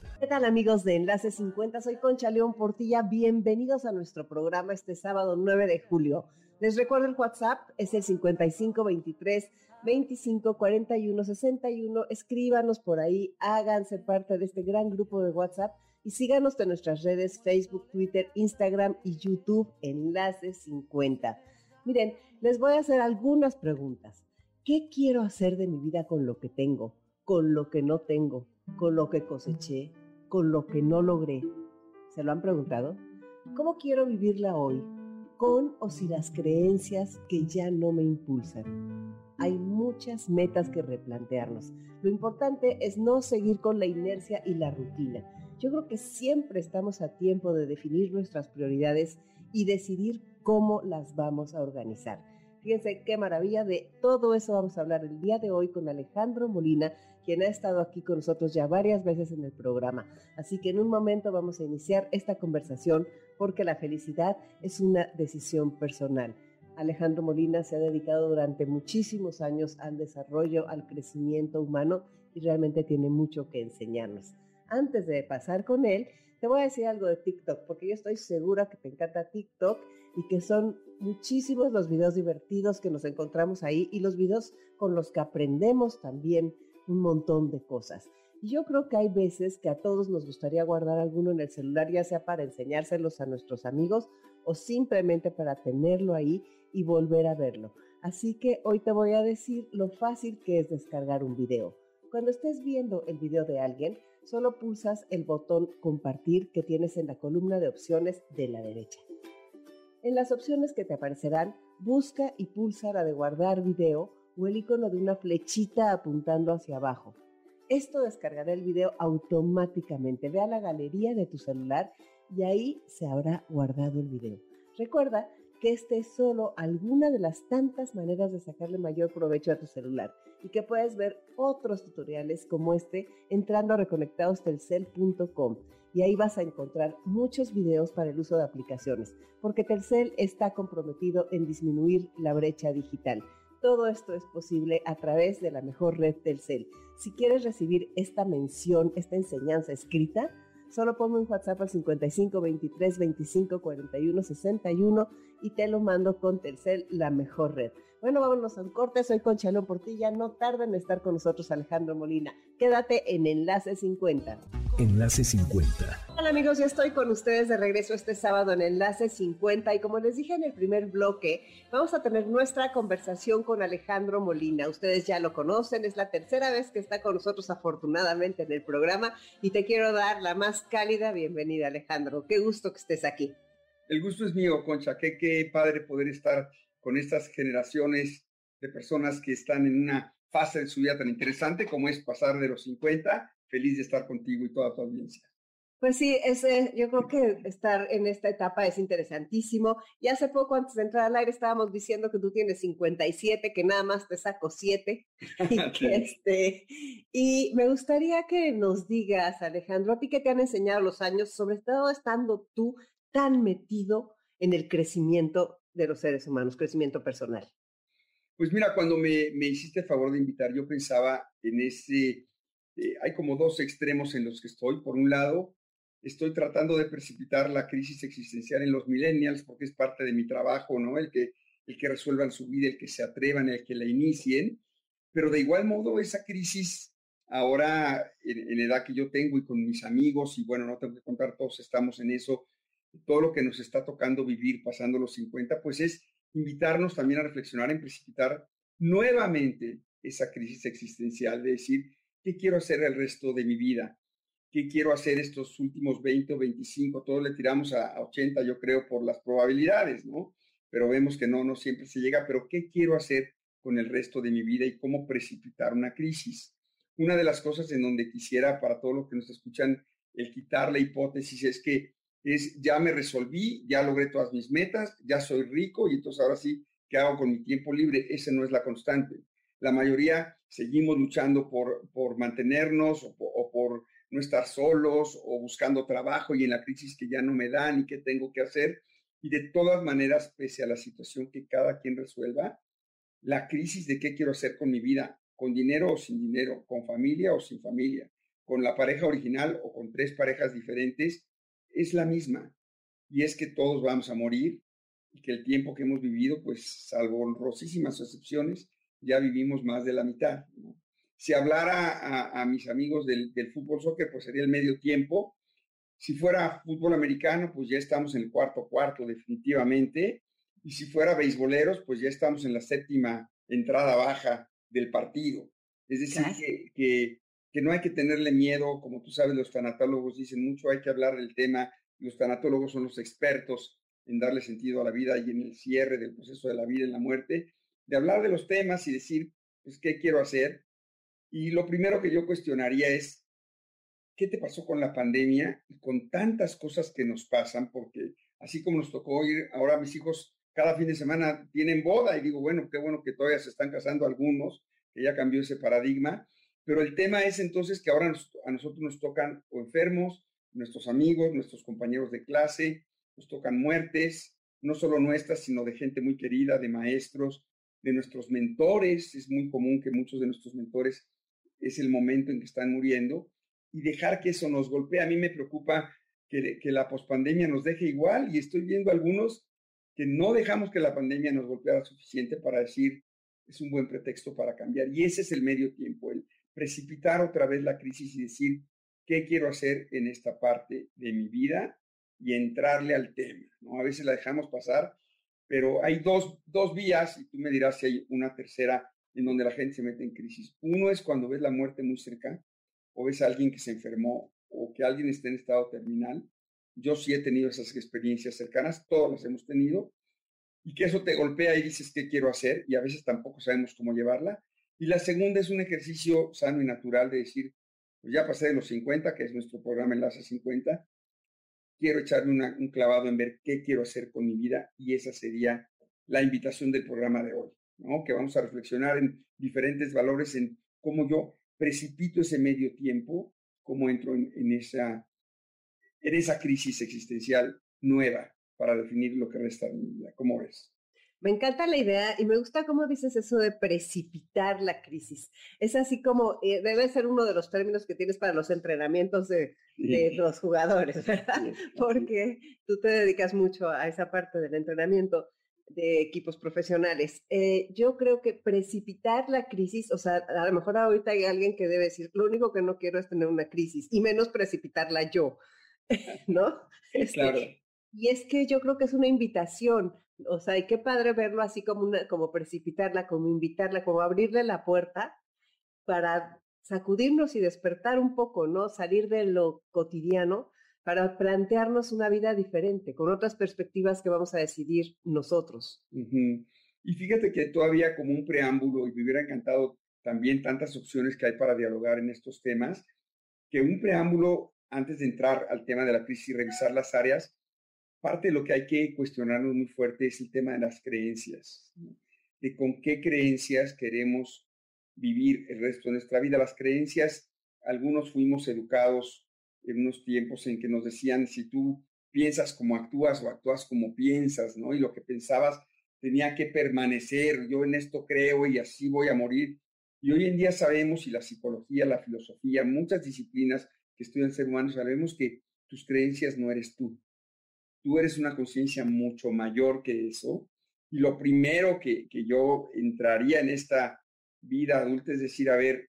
¿Qué tal amigos de Enlace 50? Soy Concha León Portilla. Bienvenidos a nuestro programa este sábado 9 de julio. Les recuerdo el WhatsApp, es el 5523 2541 61. Escríbanos por ahí, háganse parte de este gran grupo de WhatsApp y síganos en nuestras redes Facebook, Twitter, Instagram y YouTube Enlace 50. Miren, les voy a hacer algunas preguntas. ¿Qué quiero hacer de mi vida con lo que tengo, con lo que no tengo, con lo que coseché, con lo que no logré? ¿Se lo han preguntado? ¿Cómo quiero vivirla hoy? Con o sin las creencias que ya no me impulsan. Hay muchas metas que replantearnos. Lo importante es no seguir con la inercia y la rutina. Yo creo que siempre estamos a tiempo de definir nuestras prioridades y decidir cómo las vamos a organizar. Fíjense qué maravilla, de todo eso vamos a hablar el día de hoy con Alejandro Molina, quien ha estado aquí con nosotros ya varias veces en el programa. Así que en un momento vamos a iniciar esta conversación porque la felicidad es una decisión personal. Alejandro Molina se ha dedicado durante muchísimos años al desarrollo, al crecimiento humano y realmente tiene mucho que enseñarnos. Antes de pasar con él, te voy a decir algo de TikTok, porque yo estoy segura que te encanta TikTok y que son muchísimos los videos divertidos que nos encontramos ahí y los videos con los que aprendemos también un montón de cosas. Y yo creo que hay veces que a todos nos gustaría guardar alguno en el celular, ya sea para enseñárselos a nuestros amigos o simplemente para tenerlo ahí y volver a verlo. Así que hoy te voy a decir lo fácil que es descargar un video. Cuando estés viendo el video de alguien, solo pulsas el botón compartir que tienes en la columna de opciones de la derecha. En las opciones que te aparecerán, busca y pulsa la de guardar video o el icono de una flechita apuntando hacia abajo. Esto descargará el video automáticamente. Ve a la galería de tu celular y ahí se habrá guardado el video. Recuerda que este es solo alguna de las tantas maneras de sacarle mayor provecho a tu celular y que puedes ver otros tutoriales como este entrando a reconectadostelcel.com y ahí vas a encontrar muchos videos para el uso de aplicaciones, porque Telcel está comprometido en disminuir la brecha digital. Todo esto es posible a través de la mejor red Telcel. Si quieres recibir esta mención, esta enseñanza escrita, Solo ponme un WhatsApp al 55 23 25 41 61 y te lo mando con Telcel, la mejor red. Bueno, vámonos a un corte. Soy Conchalón Portilla. No tarden en estar con nosotros Alejandro Molina. Quédate en Enlace 50. Enlace 50. Hola amigos, ya estoy con ustedes de regreso este sábado en Enlace 50 y como les dije en el primer bloque, vamos a tener nuestra conversación con Alejandro Molina. Ustedes ya lo conocen, es la tercera vez que está con nosotros afortunadamente en el programa y te quiero dar la más cálida bienvenida Alejandro. Qué gusto que estés aquí. El gusto es mío, Concha. Qué, qué padre poder estar con estas generaciones de personas que están en una fase de su vida tan interesante como es pasar de los 50 feliz de estar contigo y toda tu audiencia. Pues sí, ese, yo creo que estar en esta etapa es interesantísimo. Y hace poco, antes de entrar al aire, estábamos diciendo que tú tienes 57, que nada más te saco 7. Y, este, y me gustaría que nos digas, Alejandro, a ti que te han enseñado los años, sobre todo estando tú tan metido en el crecimiento de los seres humanos, crecimiento personal. Pues mira, cuando me, me hiciste el favor de invitar, yo pensaba en ese eh, hay como dos extremos en los que estoy. Por un lado, estoy tratando de precipitar la crisis existencial en los millennials porque es parte de mi trabajo, ¿no? El que, el que resuelvan su vida, el que se atrevan, el que la inicien. Pero de igual modo, esa crisis ahora, en, la edad que yo tengo y con mis amigos, y bueno, no tengo que contar, todos estamos en eso, todo lo que nos está tocando vivir pasando los 50, pues es invitarnos también a reflexionar en precipitar nuevamente esa crisis existencial, de decir, ¿Qué quiero hacer el resto de mi vida? ¿Qué quiero hacer estos últimos 20 o 25? Todos le tiramos a, 80, yo creo, por las probabilidades, ¿no? Pero vemos que no, no siempre se llega. Pero ¿qué quiero hacer con el resto de mi vida y cómo precipitar una crisis? Una de las cosas en donde quisiera, para todos los que nos escuchan, el quitar la hipótesis es que es ya me resolví, ya logré todas mis metas, ya soy rico y entonces ahora sí, ¿qué hago con mi tiempo libre? Esa no es la constante. La mayoría seguimos luchando por, por mantenernos o o por no estar solos o buscando trabajo y en la crisis que ya no me dan y qué tengo que hacer. Y de todas maneras, pese a la situación que cada quien resuelva, la crisis de qué quiero hacer con mi vida, con dinero o sin dinero, con familia o sin familia, con la pareja original o con tres parejas diferentes, es la misma. Y es que todos vamos a morir y que el tiempo que hemos vivido, pues salvo honrosísimas excepciones, ya vivimos más de la mitad. Si hablara a, mis amigos del, fútbol soccer, pues sería el medio tiempo. Si fuera fútbol americano, pues ya estamos en el cuarto cuarto definitivamente. Y si fuera beisboleros, pues ya estamos en la séptima entrada baja del partido. Es decir, que, que, no hay que tenerle miedo, como tú sabes, los tanatólogos dicen mucho, hay que hablar del tema. Los tanatólogos son los expertos en darle sentido a la vida y en el cierre del proceso de la vida y la muerte, de hablar de los temas y decir, pues, ¿qué quiero hacer? Y lo primero que yo cuestionaría es, ¿qué te pasó con la pandemia y con tantas cosas que nos pasan? Porque así como nos tocó ir, ahora mis hijos cada fin de semana tienen boda y digo, bueno, qué bueno que todavía se están casando algunos, que ya cambió ese paradigma, pero el tema es entonces que ahora a nosotros nos tocan o enfermos, nuestros amigos, nuestros compañeros de clase, nos tocan muertes, no solo nuestras, sino de gente muy querida, de maestros, de nuestros mentores. Es muy común que muchos de nuestros mentores es el momento en que están muriendo y dejar que eso nos golpee. A mí me preocupa que, que la pospandemia nos deje igual y estoy viendo algunos que no dejamos que la pandemia nos golpeara suficiente para decir es un buen pretexto para cambiar. Y ese es el medio tiempo, precipitar otra vez la crisis y decir qué quiero hacer en esta parte de mi vida y entrarle al tema. ¿no? A veces la dejamos pasar, pero hay dos, dos vías y tú me dirás si hay una tercera en donde la gente se mete en crisis. Uno es cuando ves la muerte muy cerca o ves a alguien que se enfermó o que alguien está en estado terminal. Yo sí he tenido esas experiencias cercanas, todos las hemos tenido, y que eso te golpea y dices qué quiero hacer y a veces tampoco sabemos cómo llevarla. Y la segunda es un ejercicio sano y natural de decir, pues ya pasé de los 50, que es nuestro programa Enlace 50, quiero echarme un clavado en ver qué quiero hacer con mi vida y esa sería la invitación del programa de hoy que vamos a reflexionar en diferentes valores, en cómo yo precipito ese medio tiempo, cómo entro en, esa, en esa crisis existencial nueva para definir lo que resta de mi vida. ¿Cómo ves? Me encanta la idea y me gusta cómo dices eso de precipitar la crisis. Es así como eh, debe ser uno de los términos que tienes para los entrenamientos de, de los jugadores, ¿verdad? Porque tú te dedicas mucho a esa parte del entrenamiento de equipos profesionales. Eh, yo creo que precipitar la crisis, o sea, a lo mejor ahorita hay alguien que debe decir, lo único que no quiero es tener una crisis y menos precipitarla yo, ¿no? Este, claro. Y es que yo creo que es una invitación, o sea, y qué padre verlo así como una, como precipitarla, como invitarla, como abrirle la puerta para sacudirnos y despertar un poco, ¿no? Salir de lo cotidiano para plantearnos una vida diferente, con otras perspectivas que vamos a decidir nosotros. Y fíjate que todavía como un preámbulo, y me hubiera encantado también tantas opciones que hay para dialogar en estos temas, que un preámbulo antes de entrar al tema de la crisis y revisar las áreas, parte de lo que hay que cuestionarnos muy fuerte es el tema de las creencias, de con qué creencias queremos vivir el resto de nuestra vida. Las creencias, algunos fuimos educados en unos tiempos en que nos decían, si tú piensas como actúas o actúas como piensas, ¿no? Y lo que pensabas tenía que permanecer, yo en esto creo y así voy a morir. Y hoy en día sabemos, y la psicología, la filosofía, muchas disciplinas que estudian ser humano, sabemos que tus creencias no eres tú. Tú eres una conciencia mucho mayor que eso. Y lo primero que, que yo entraría en esta vida adulta es decir, a ver,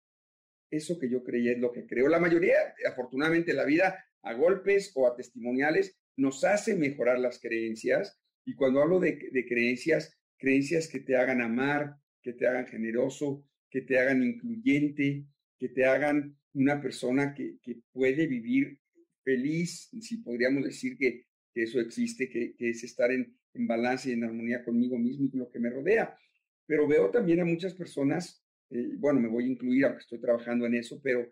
eso que yo creía es lo que creo. La mayoría, afortunadamente, la vida a golpes o a testimoniales nos hace mejorar las creencias. Y cuando hablo de, creencias, creencias que te hagan amar, que te hagan generoso, que te hagan incluyente, que te hagan una persona que, puede vivir feliz, si podríamos decir que, eso existe, que, es estar en, en balance y en armonía conmigo mismo y con lo que me rodea. Pero veo también a muchas personas eh, bueno, me voy a incluir aunque estoy trabajando en eso, pero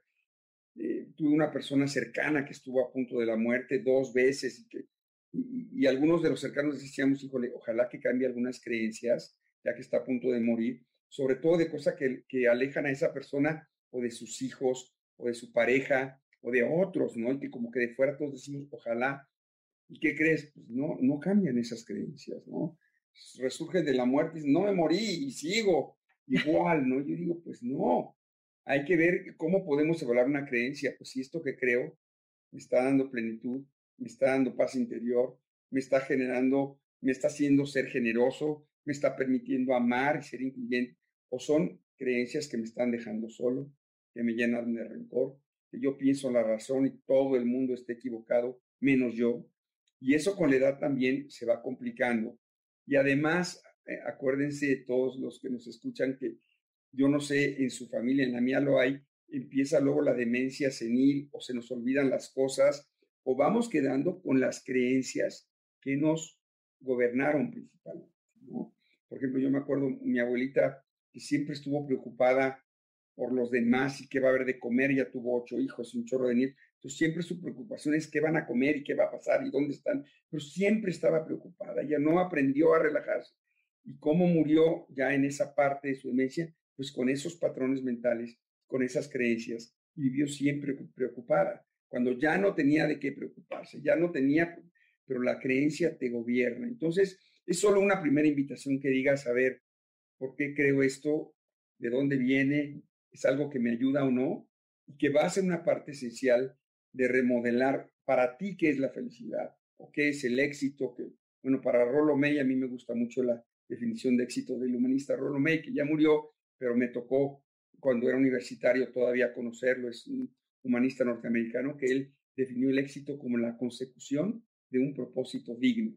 eh, tuve una persona cercana que estuvo a punto de la muerte dos veces y que y, algunos de los cercanos decíamos, híjole, ojalá que cambie algunas creencias, ya que está a punto de morir, sobre todo de cosas que, que alejan a esa persona o de sus hijos o de su pareja o de otros, ¿no? Y que como que de fuera todos decimos, ojalá. ¿Y qué crees? Pues no, no cambian esas creencias, ¿no? Resurge de la muerte, no me morí y sigo igual, ¿no? Yo digo, pues no, hay que ver cómo podemos evaluar una creencia. Pues si esto que creo me está dando plenitud, me está dando paz interior, me está generando, me está haciendo ser generoso, me está permitiendo amar y ser incluyente, o son creencias que me están dejando solo, que me llenan de rencor, que yo pienso la razón y todo el mundo esté equivocado, menos yo. Y eso con la edad también se va complicando. Y además, eh, acuérdense todos los que nos escuchan que yo no sé, en su familia, en la mía lo hay, empieza luego la demencia senil o se nos olvidan las cosas o vamos quedando con las creencias que nos gobernaron principalmente. Por ejemplo, yo me acuerdo mi abuelita que siempre estuvo preocupada por los demás y qué va a haber de comer, ya tuvo ocho hijos, un chorro de nietos, entonces siempre su preocupación es qué van a comer y qué va a pasar y dónde están, pero siempre estaba preocupada, ella no aprendió a relajarse. ¿Y cómo murió ya en esa parte de su demencia? Pues con esos patrones mentales, con esas creencias, vivió siempre preocupada, cuando ya no tenía de qué preocuparse, ya no tenía, pero la creencia te gobierna. Entonces, es solo una primera invitación que digas, a ver, ¿por qué creo esto? ¿De dónde viene? ¿Es algo que me ayuda o no? Y que va a ser una parte esencial de remodelar para ti qué es la felicidad o qué es el éxito. Que, bueno, para Rollo May a mí me gusta mucho la definición de éxito del humanista Rollo May, que ya murió, pero me tocó cuando era universitario todavía conocerlo. Es un humanista norteamericano que él definió el éxito como la consecución de un propósito digno.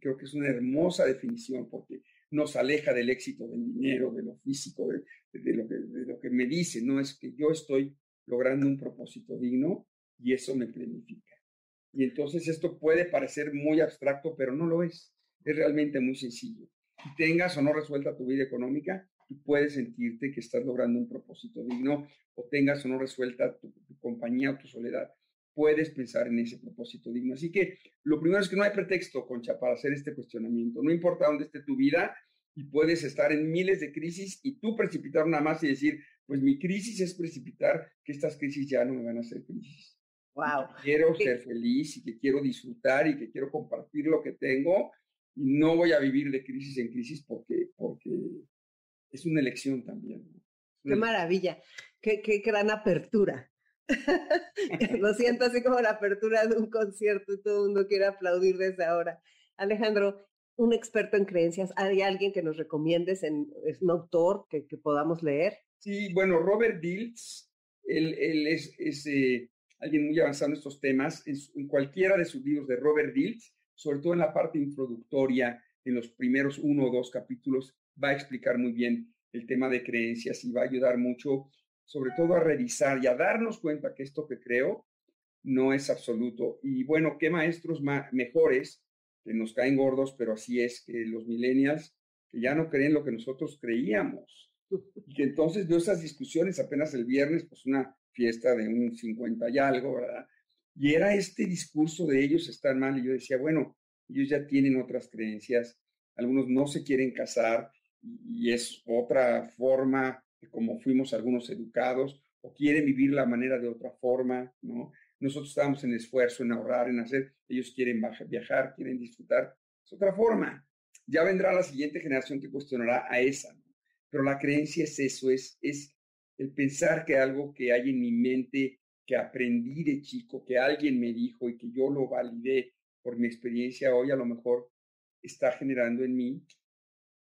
Creo que es una hermosa definición porque nos aleja del éxito del dinero, de lo físico, de, lo, que, de lo que me dice, no es que yo estoy logrando un propósito digno y eso me planifica. Y entonces esto puede parecer muy abstracto, pero no lo es. Es realmente muy sencillo. Si tengas o no resuelta tu vida económica, tú puedes sentirte que estás logrando un propósito digno o tengas o no resuelta tu compañía o tu soledad puedes pensar en ese propósito digno. Así que lo primero es que no hay pretexto, Concha, para hacer este cuestionamiento. No importa dónde esté tu vida y puedes estar en miles de crisis y tú precipitar una más y decir, pues mi crisis es precipitar que estas crisis ya no me van a hacer crisis. Wow. quiero ser feliz y que quiero disfrutar y que quiero compartir lo que tengo y no voy a vivir de crisis en crisis porque, porque es una elección también. Qué maravilla, qué, qué gran apertura. Lo siento así como la apertura de un concierto y todo el mundo quiere aplaudir desde ahora. Alejandro, un experto en creencias, ¿hay alguien que nos recomiendes? En, ¿Es un autor que, podamos leer? Sí, bueno, Robert Diltz, él, es, eh, alguien muy avanzado en estos temas. En, cualquiera de sus libros de Robert Diltz, sobre todo en la parte introductoria, en los primeros uno o dos capítulos, va a explicar muy bien el tema de creencias y va a ayudar mucho sobre todo a revisar y a darnos cuenta que esto que creo no es absoluto. Y bueno, qué maestros mejores que nos caen gordos, pero así es que los millennials que ya no creen lo que nosotros creíamos. Y que entonces veo esas discusiones apenas el viernes, pues una fiesta de un 50 y algo, ¿verdad? Y era este discurso de ellos están mal. Y yo decía, bueno, ellos ya tienen otras creencias, algunos no se quieren casar y es otra forma como fuimos algunos educados, o quieren vivir la manera de otra forma, ¿no? Nosotros estamos en esfuerzo, en ahorrar, en hacer, ellos quieren viajar, quieren disfrutar, es otra forma. Ya vendrá la siguiente generación que cuestionará a esa, pero la creencia es eso, es, es el pensar que algo que hay en mi mente, que aprendí de chico, que alguien me dijo y que yo lo validé por mi experiencia hoy, a lo mejor está generando en mí,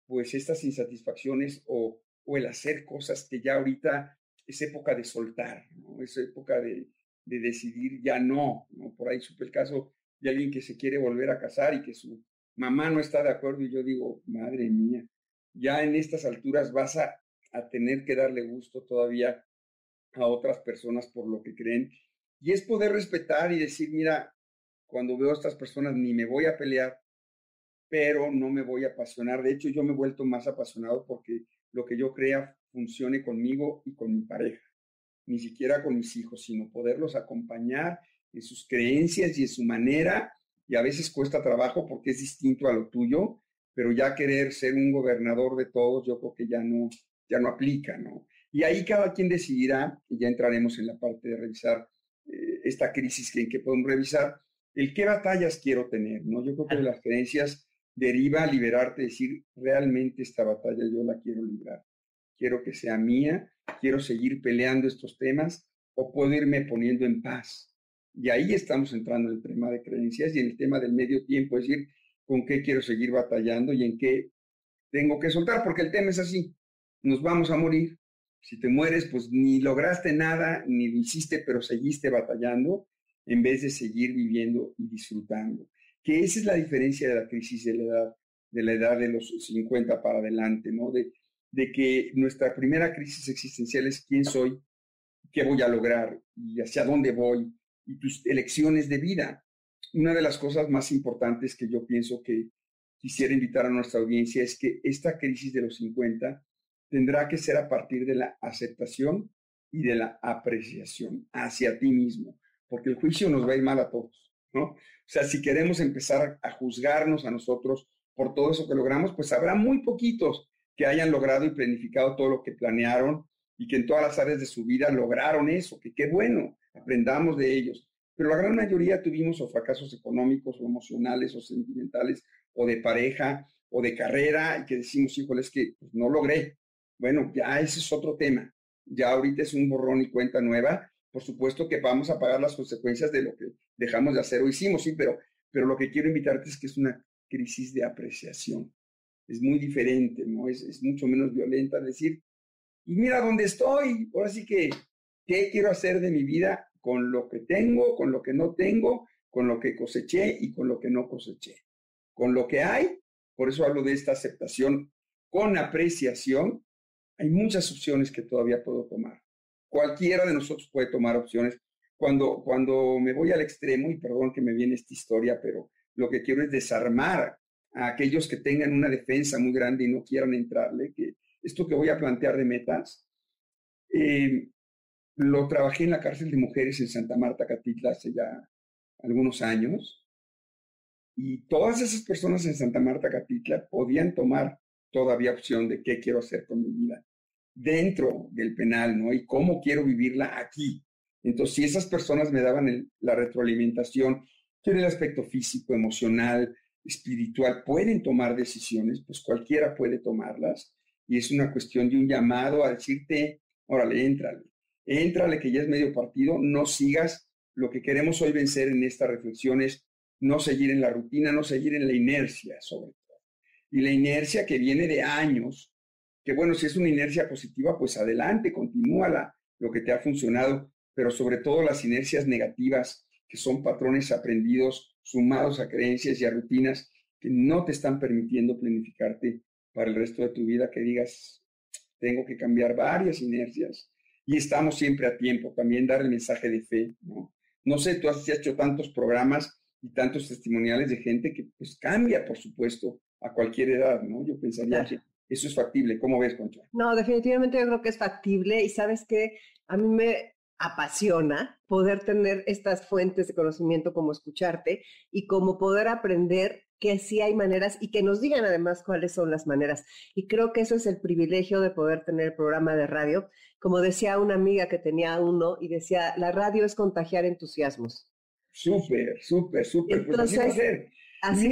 pues estas insatisfacciones o o el hacer cosas que ya ahorita es época de soltar, es época de, de decidir ya no, no. Por ahí supe el caso de alguien que se quiere volver a casar y que su mamá no está de acuerdo y yo digo, madre mía, ya en estas alturas vas a, a tener que darle gusto todavía a otras personas por lo que creen. Y es poder respetar y decir, mira, cuando veo a estas personas ni me voy a pelear, pero no me voy a apasionar. De hecho, yo me he vuelto más apasionado porque lo que yo crea funcione conmigo y con mi pareja, ni siquiera con mis hijos, sino poderlos acompañar en sus creencias y en su manera y a veces cuesta trabajo porque es distinto a lo tuyo, pero ya querer ser un gobernador de todos, yo creo que ya no, ya no aplica, ¿no? Y ahí cada quien decidirá, y ya entraremos en la parte de revisar eh, esta crisis en que podemos revisar, el qué batallas quiero tener, ¿no? Yo creo que de las creencias deriva liberarte, decir, realmente esta batalla yo la quiero librar, quiero que sea mía, quiero seguir peleando estos temas o puedo irme poniendo en paz. Y ahí estamos entrando en el tema de creencias y en el tema del medio tiempo, es decir, con qué quiero seguir batallando y en qué tengo que soltar, porque el tema es así, nos vamos a morir. Si te mueres, pues ni lograste nada, ni lo hiciste, pero seguiste batallando en vez de seguir viviendo y disfrutando. Que esa es la diferencia de la crisis de la edad, de la edad de los 50 para adelante, ¿no? De, de que nuestra primera crisis existencial es quién soy, qué voy a lograr y hacia dónde voy y tus elecciones de vida. Una de las cosas más importantes que yo pienso que quisiera invitar a nuestra audiencia es que esta crisis de los 50 tendrá que ser a partir de la aceptación y de la apreciación hacia ti mismo, porque el juicio nos va a ir mal a todos, ¿no? O sea, si queremos empezar a juzgarnos a nosotros por todo eso que logramos, pues habrá muy poquitos que hayan logrado y planificado todo lo que planearon y que en todas las áreas de su vida lograron eso, que qué bueno, aprendamos de ellos. Pero la gran mayoría tuvimos o fracasos económicos o emocionales o sentimentales o de pareja o de carrera y que decimos, híjole, es que pues, no logré. Bueno, ya ese es otro tema. Ya ahorita es un borrón y cuenta nueva. Por supuesto que vamos a pagar las consecuencias de lo que dejamos de hacer o hicimos, sí, pero, pero lo que quiero invitarte es que es una crisis de apreciación. Es muy diferente, ¿no? Es, es mucho menos violenta decir, y mira dónde estoy. Ahora sí que, ¿qué quiero hacer de mi vida con lo que tengo, con lo que no tengo, con lo que coseché y con lo que no coseché? Con lo que hay, por eso hablo de esta aceptación con apreciación, hay muchas opciones que todavía puedo tomar. Cualquiera de nosotros puede tomar opciones. Cuando, cuando me voy al extremo, y perdón que me viene esta historia, pero lo que quiero es desarmar a aquellos que tengan una defensa muy grande y no quieran entrarle, que esto que voy a plantear de metas, eh, lo trabajé en la cárcel de mujeres en Santa Marta, Catitla, hace ya algunos años. Y todas esas personas en Santa Marta, Catitla, podían tomar todavía opción de qué quiero hacer con mi vida dentro del penal, ¿no? Y cómo quiero vivirla aquí. Entonces, si esas personas me daban la retroalimentación, que en el aspecto físico, emocional, espiritual, pueden tomar decisiones, pues cualquiera puede tomarlas y es una cuestión de un llamado a decirte, órale, éntrale, éntrale que ya es medio partido, no sigas. Lo que queremos hoy vencer en esta reflexión es no seguir en la rutina, no seguir en la inercia, sobre. Y la inercia que viene de años, que bueno, si es una inercia positiva, pues adelante, continúala, lo que te ha funcionado, pero sobre todo las inercias negativas, que son patrones aprendidos sumados a creencias y a rutinas que no te están permitiendo planificarte para el resto de tu vida que digas, tengo que cambiar varias inercias y estamos siempre a tiempo. También dar el mensaje de fe, ¿no? No sé, tú has hecho tantos programas y tantos testimoniales de gente que pues cambia, por supuesto, a cualquier edad, ¿no? Yo pensaría que eso es factible. ¿Cómo ves, Concha? No, definitivamente yo creo que es factible y sabes que a mí me apasiona poder tener estas fuentes de conocimiento como escucharte y como poder aprender que sí hay maneras y que nos digan además cuáles son las maneras. Y creo que eso es el privilegio de poder tener el programa de radio. Como decía una amiga que tenía uno y decía, la radio es contagiar entusiasmos. Súper, súper, súper. Pues Entonces, así,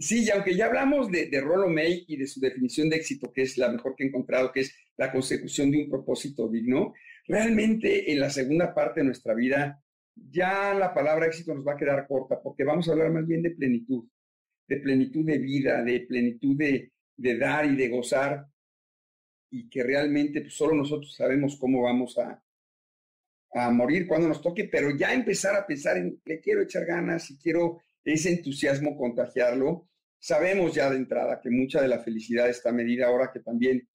Sí, y aunque ya hablamos de, de Rollo May y de su definición de éxito, que es la mejor que he encontrado, que es la consecución de un propósito digno, realmente en la segunda parte de nuestra vida ya la palabra éxito nos va a quedar corta, porque vamos a hablar más bien de plenitud de plenitud de vida, de plenitud de, dar y de gozar, y que realmente pues, solo nosotros sabemos cómo vamos a, a morir cuando nos toque, pero ya empezar a pensar en que quiero echar ganas y quiero ese entusiasmo contagiarlo. Sabemos ya de entrada que mucha de la felicidad está medida ahora que también,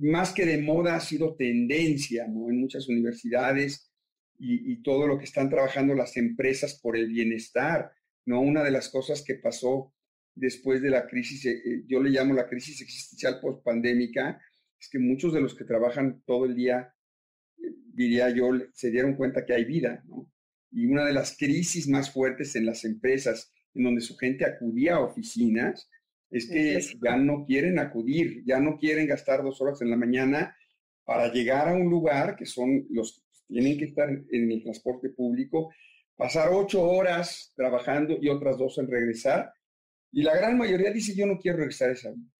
más que de moda, ha sido tendencia ¿no? en muchas universidades y, todo lo que están trabajando las empresas por el bienestar. ¿no? Una de las cosas que pasó después de la crisis, eh, eh, yo le llamo la crisis existencial post-pandémica, es que muchos de los que trabajan todo el día, eh, diría yo, se dieron cuenta que hay vida, ¿no? y una de las crisis más fuertes en las empresas, en donde su gente acudía a oficinas, es que ya no quieren acudir, ya no quieren gastar dos horas en la mañana para llegar a un lugar que son los que tienen que estar en el transporte público, pasar ocho horas trabajando y otras dos en regresar. Y la gran mayoría dice, yo no quiero regresar a esa vida.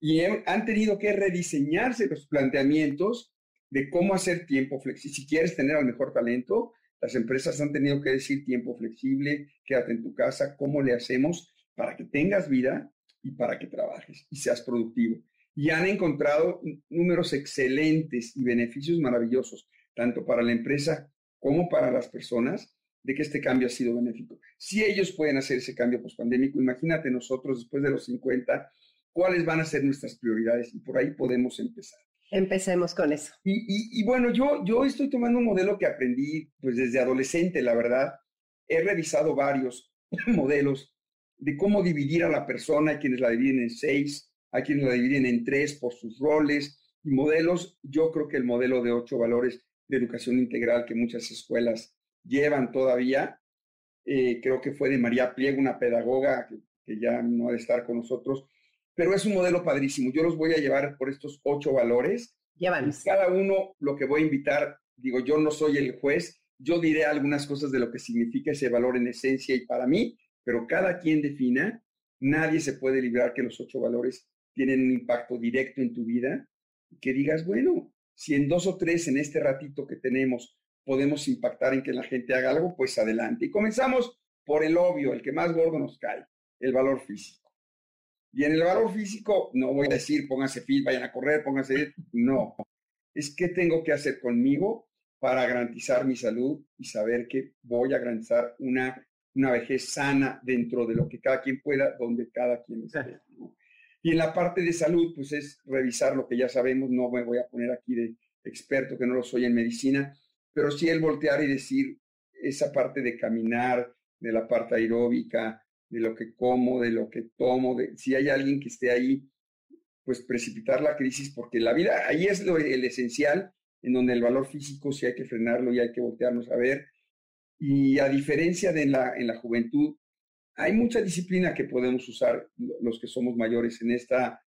Y han tenido que rediseñarse los planteamientos de cómo hacer tiempo flexible. Si quieres tener al mejor talento, las empresas han tenido que decir tiempo flexible, quédate en tu casa, cómo le hacemos para que tengas vida y para que trabajes y seas productivo. Y han encontrado números excelentes y beneficios maravillosos, tanto para la empresa como para las personas, de que este cambio ha sido benéfico. Si ellos pueden hacer ese cambio pospandémico, imagínate nosotros después de los 50, cuáles van a ser nuestras prioridades y por ahí podemos empezar. Empecemos con eso. Y, bueno, yo, yo estoy tomando un modelo que aprendí pues desde adolescente, la verdad. He revisado varios modelos de cómo dividir a la persona, hay quienes la dividen en seis, hay quienes la dividen en tres por sus roles y modelos. Yo creo que el modelo de ocho valores de educación integral que muchas escuelas llevan todavía, eh, creo que fue de María Pliego, una pedagoga que, que ya no ha de estar con nosotros, pero es un modelo padrísimo. Yo los voy a llevar por estos ocho valores. Llévanos. Cada uno lo que voy a invitar, digo, yo no soy el juez, yo diré algunas cosas de lo que significa ese valor en esencia y para mí, pero cada quien defina, nadie se puede librar que los ocho valores tienen un impacto directo en tu vida, que digas, bueno, si en dos o tres en este ratito que tenemos podemos impactar en que la gente haga algo, pues adelante. Y comenzamos por el obvio, el que más gordo nos cae, el valor físico. Y en el valor físico, no voy a decir pónganse fit, vayan a correr, pónganse, no. Es qué tengo que hacer conmigo para garantizar mi salud y saber que voy a garantizar una, una vejez sana dentro de lo que cada quien pueda, donde cada quien esté. Y en la parte de salud, pues es revisar lo que ya sabemos, no me voy a poner aquí de experto que no lo soy en medicina, pero sí el voltear y decir esa parte de caminar, de la parte aeróbica, de lo que como, de lo que tomo, de si hay alguien que esté ahí, pues precipitar la crisis, porque la vida, ahí es lo, el esencial, en donde el valor físico sí hay que frenarlo y hay que voltearnos a ver. Y a diferencia de la, en la juventud, hay mucha disciplina que podemos usar los que somos mayores en esta,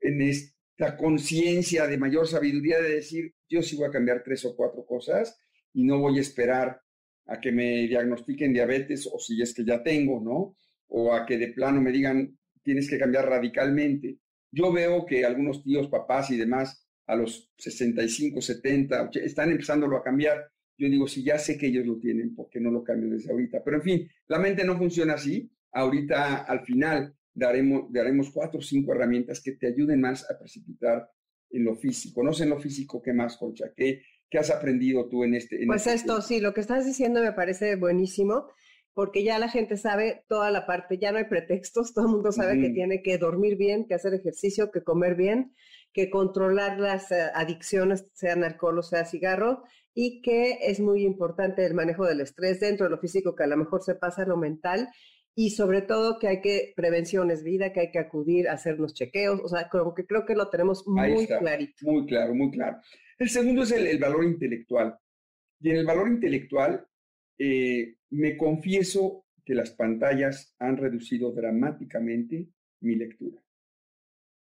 en esta conciencia de mayor sabiduría de decir, yo sí voy a cambiar tres o cuatro cosas y no voy a esperar a que me diagnostiquen diabetes o si es que ya tengo, ¿no? O a que de plano me digan, tienes que cambiar radicalmente. Yo veo que algunos tíos, papás y demás, a los 65, 70, están empezándolo a cambiar. Yo digo, si ya sé que ellos lo tienen, ¿por qué no lo cambio desde ahorita? Pero en fin, la mente no funciona así. Ahorita, al final, daremos, daremos cuatro o cinco herramientas que te ayuden más a precipitar en lo físico. No sé en lo físico qué más, Concha, qué, ¿Qué has aprendido tú en este? pues este esto, sí, lo que estás diciendo me parece buenísimo, porque ya la gente sabe toda la parte, ya no hay pretextos, todo el mundo sabe que tiene que dormir bien, que hacer ejercicio, que comer bien, que controlar las eh, adicciones, sean alcohol o sea cigarro, y que es muy importante el manejo del estrés dentro de lo físico, que a lo mejor se pasa a lo mental, y sobre todo que hay que, prevención es vida, que hay que acudir a hacernos chequeos, o sea, como que creo que lo tenemos muy clarito. Muy claro, muy claro. El segundo es el, valor intelectual. Y en el valor intelectual, eh, me confieso que las pantallas han reducido dramáticamente mi lectura.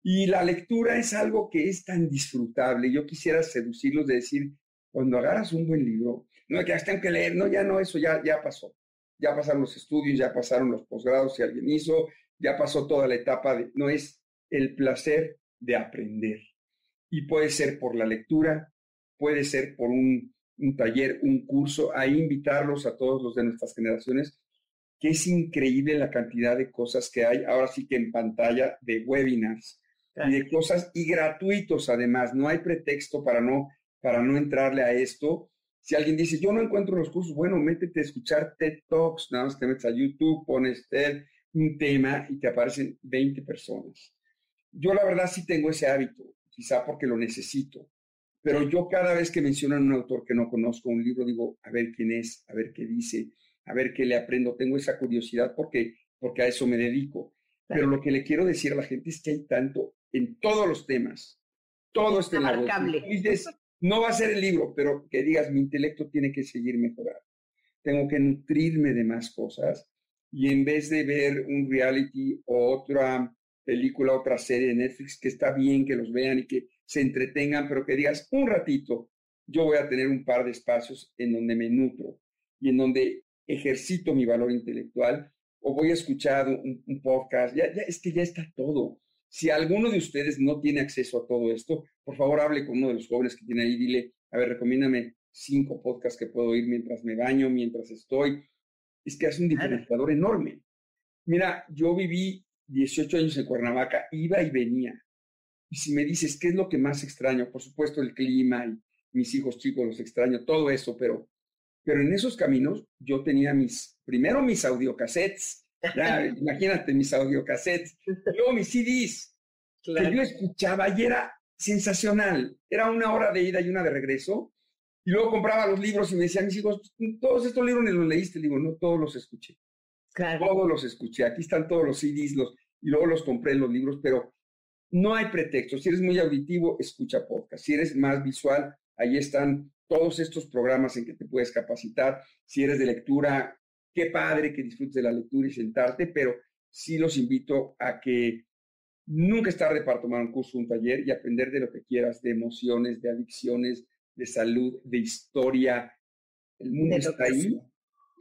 Y la lectura es algo que es tan disfrutable. Yo quisiera seducirlos de decir, cuando agarras un buen libro, no que tengo que leer, no, ya no, eso ya, ya pasó. Ya pasaron los estudios, ya pasaron los posgrados si alguien hizo, ya pasó toda la etapa de, no es el placer de aprender y puede ser por la lectura, puede ser por un, taller, un curso, ahí invitarlos a todos los de nuestras generaciones, que es increíble la cantidad de cosas que hay, ahora sí que en pantalla, de webinars y de cosas, y gratuitos además, no hay pretexto para no, para no entrarle a esto. Si alguien dice, yo no encuentro los cursos, bueno, métete a escuchar TED Talks, nada más te metes a YouTube, pones TED, un tema y te aparecen 20 personas. Yo la verdad sí tengo ese hábito quizá porque lo necesito. Pero yo cada vez que mencionan un autor que no conozco, un libro, digo, a ver quién es, a ver qué dice, a ver qué le aprendo. Tengo esa curiosidad porque, porque a eso me dedico. Pero lo que le quiero decir a la gente es que hay tanto en todos los temas. Todo está en la no va a ser el libro, pero que digas, mi intelecto tiene que seguir mejorando. tengo que nutrirme de más cosas y en vez de ver un reality o otra película, otra serie de Netflix, que está bien que los vean y que se entretengan, pero que digas un ratito, yo voy a tener un par de espacios en donde me nutro y en donde ejercito mi valor intelectual o voy a escuchar un, podcast. Ya, ya, es que ya está todo. Si alguno de ustedes no tiene acceso a todo esto, por favor hable con uno de los jóvenes que tiene ahí, dile, a ver, recomiéndame cinco podcasts que puedo oír mientras me baño, mientras estoy. Es que hace un diferenciador enorme. Mira, yo viví 18 años en Cuernavaca, iba y venía. Y si me dices, ¿qué es lo que más extraño? Por supuesto, el clima y mis hijos chicos los extraño, todo eso, pero, pero en esos caminos yo tenía mis, primero mis audiocassettes, ya, imagínate mis audiocassettes, luego mis CDs, que yo escuchaba y era sensacional. Era una hora de ida y una de regreso. Y luego compraba los libros y me decían mis hijos, todos estos libros ni los leíste. digo, no, todos los escuché. Todos los escuché. Aquí están todos los CDs, los, y luego los compré en los libros, pero no hay pretexto. Si eres muy auditivo, escucha podcast. Si eres más visual, ahí están todos estos programas en que te puedes capacitar. Si eres de lectura, qué padre que disfrutes de la lectura y sentarte, pero sí los invito a que nunca es tarde para tomar un curso, un taller y aprender de lo que quieras, de emociones, de adicciones, de salud, de historia. El mundo está ahí.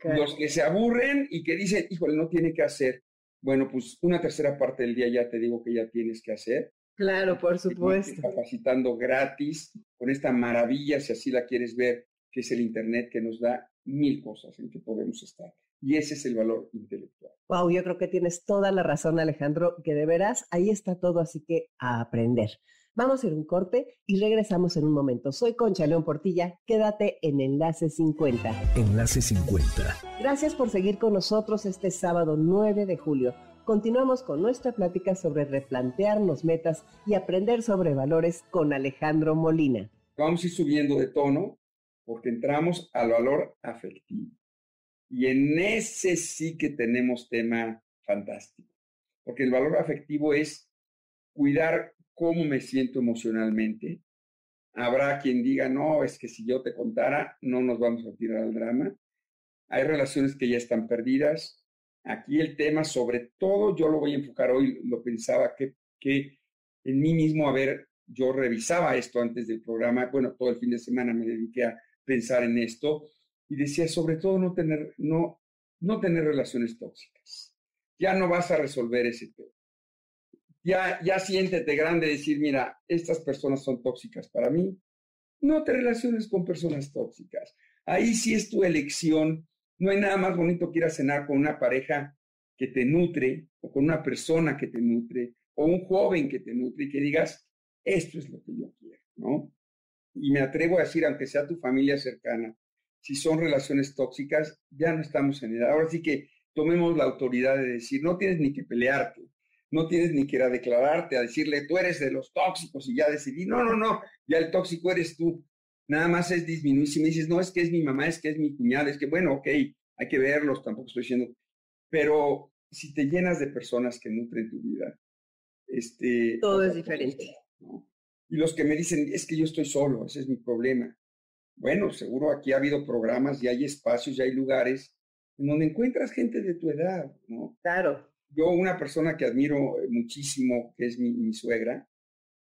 Los que se aburren y que dicen, híjole, no tiene que hacer. Bueno, pues una tercera parte del día ya te digo que ya tienes que hacer. Claro, por supuesto. Capacitando gratis con esta maravilla, si así la quieres ver, que es el Internet que nos da mil cosas en que podemos estar. Y ese es el valor intelectual. Wow, yo creo que tienes toda la razón, Alejandro, que de veras ahí está todo, así que a aprender. Vamos a ir un corte y regresamos en un momento. Soy Concha León Portilla. Quédate en Enlace 50. Enlace 50. Gracias por seguir con nosotros este sábado 9 de julio. Continuamos con nuestra plática sobre replantearnos metas y aprender sobre valores con Alejandro Molina. Vamos a ir subiendo de tono porque entramos al valor afectivo. Y en ese sí que tenemos tema fantástico, porque el valor afectivo es cuidar cómo me siento emocionalmente. Habrá quien diga, no, es que si yo te contara, no nos vamos a tirar al drama. Hay relaciones que ya están perdidas. Aquí el tema, sobre todo, yo lo voy a enfocar hoy, lo pensaba que, que en mí mismo, a ver, yo revisaba esto antes del programa, bueno, todo el fin de semana me dediqué a pensar en esto y decía, sobre todo, no tener, no, no tener relaciones tóxicas. Ya no vas a resolver ese tema ya, siéntete grande decir, mira, estas personas son tóxicas para mí. No te relaciones con personas tóxicas. Ahí sí es tu elección. No hay nada más bonito que ir a cenar con una pareja que te nutre o con una persona que te nutre o un joven que te nutre y que digas, esto es lo que yo quiero, ¿no? Y me atrevo a decir, aunque sea tu familia cercana, si son relaciones tóxicas, ya no estamos en edad. Ahora sí que tomemos la autoridad de decir, no tienes ni que pelearte, no tienes ni que ir a declararte, a decirle, tú eres de los tóxicos y ya decidí, no, no, no, ya el tóxico eres tú. Nada más es disminuir. Si me dices, no, es que es mi mamá, es que es mi cuñada, es que, bueno, ok, hay que verlos, tampoco estoy diciendo, pero si te llenas de personas que nutren tu vida, este... Todo es diferente. Y los que me dicen, es que yo estoy solo, ese es mi problema. Bueno, seguro aquí ha habido programas y hay espacios y hay lugares en donde encuentras gente de tu edad, ¿no? Claro yo una persona que admiro eh, muchísimo, que es mi, suegra,